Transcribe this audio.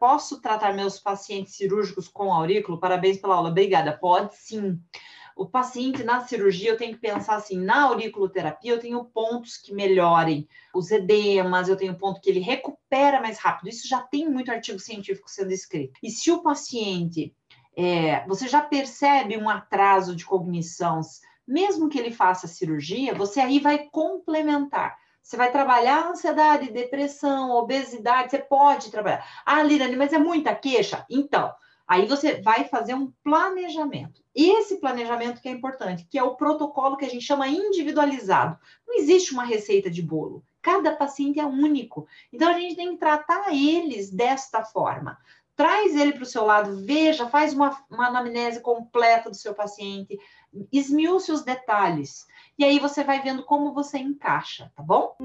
posso tratar meus pacientes cirúrgicos com aurículo? Parabéns pela aula, obrigada. Pode sim. O paciente na cirurgia, eu tenho que pensar assim, na auriculoterapia, eu tenho pontos que melhorem os edemas, eu tenho ponto que ele recupera mais rápido. Isso já tem muito artigo científico sendo escrito. E se o paciente, é, você já percebe um atraso de cognição, mesmo que ele faça cirurgia, você aí vai complementar. Você vai trabalhar ansiedade, depressão, obesidade, você pode trabalhar. Ah, Lirane, mas é muita queixa? Então, aí você vai fazer um planejamento. Esse planejamento que é importante, que é o protocolo que a gente chama individualizado. Não existe uma receita de bolo. Cada paciente é único. Então, a gente tem que tratar eles desta forma traz ele para o seu lado, veja, faz uma, uma anamnese completa do seu paciente, esmiúce os detalhes. E aí você vai vendo como você encaixa, tá bom?